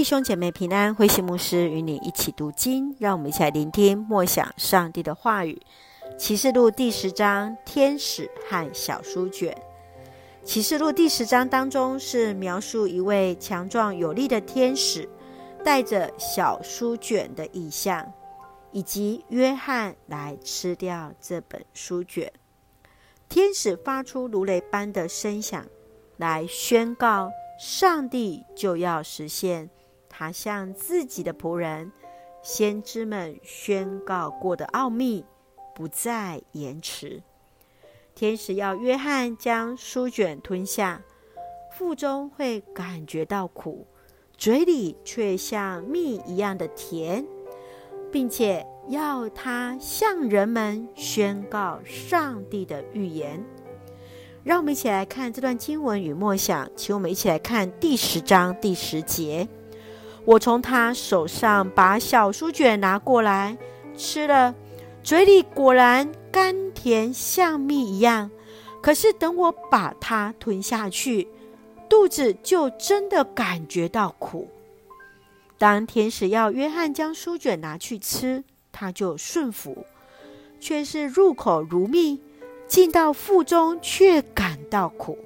弟兄姐妹平安，慧馨牧师与你一起读经，让我们一起来聆听默想上帝的话语。启示录第十章，天使和小书卷。启示录第十章当中是描述一位强壮有力的天使带着小书卷的意象，以及约翰来吃掉这本书卷。天使发出如雷般的声响，来宣告上帝就要实现。他向自己的仆人、先知们宣告过的奥秘，不再延迟。天使要约翰将书卷吞下，腹中会感觉到苦，嘴里却像蜜一样的甜，并且要他向人们宣告上帝的预言。让我们一起来看这段经文与默想，请我们一起来看第十章第十节。我从他手上把小书卷拿过来吃了，嘴里果然甘甜像蜜一样。可是等我把它吞下去，肚子就真的感觉到苦。当天使要约翰将书卷拿去吃，他就顺服，却是入口如蜜，进到腹中却感到苦。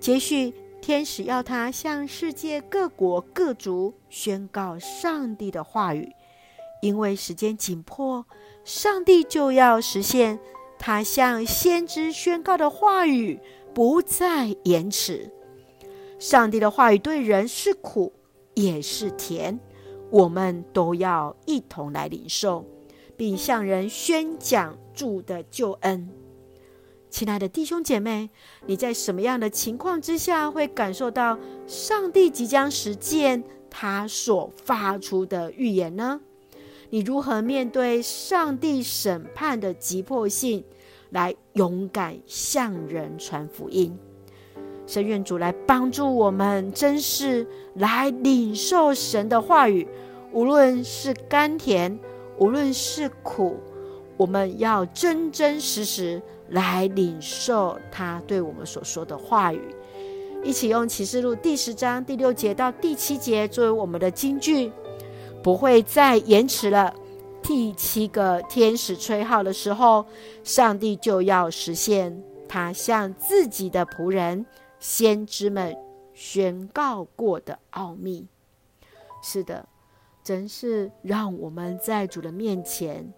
接续。天使要他向世界各国各族宣告上帝的话语，因为时间紧迫，上帝就要实现他向先知宣告的话语，不再延迟。上帝的话语对人是苦也是甜，我们都要一同来领受，并向人宣讲主的救恩。亲爱的弟兄姐妹，你在什么样的情况之下会感受到上帝即将实践他所发出的预言呢？你如何面对上帝审判的急迫性，来勇敢向人传福音？神愿主来帮助我们，真是来领受神的话语，无论是甘甜，无论是苦，我们要真真实实。来领受他对我们所说的话语，一起用启示录第十章第六节到第七节作为我们的金句，不会再延迟了。第七个天使吹号的时候，上帝就要实现他向自己的仆人、先知们宣告过的奥秘。是的，真是让我们在主的面前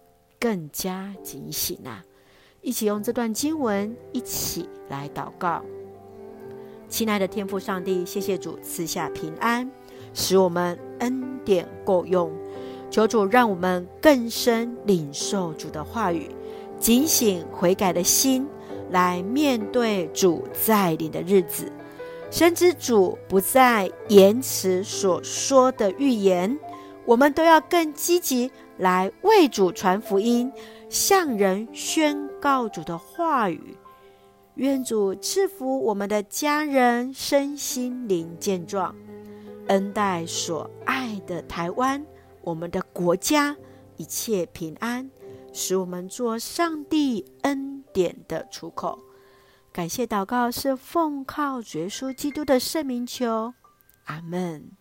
更加警醒啊！一起用这段经文一起来祷告，亲爱的天父上帝，谢谢主赐下平安，使我们恩典够用。求主让我们更深领受主的话语，警醒悔改的心，来面对主再临的日子。深知主不再延迟所说的预言，我们都要更积极来为主传福音。向人宣告主的话语，愿主赐福我们的家人身心灵健壮，恩待所爱的台湾，我们的国家一切平安，使我们做上帝恩典的出口。感谢祷告是奉靠主耶稣基督的圣名求，阿门。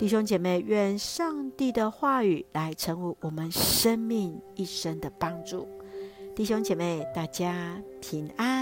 弟兄姐妹，愿上帝的话语来成为我们生命一生的帮助。弟兄姐妹，大家平安。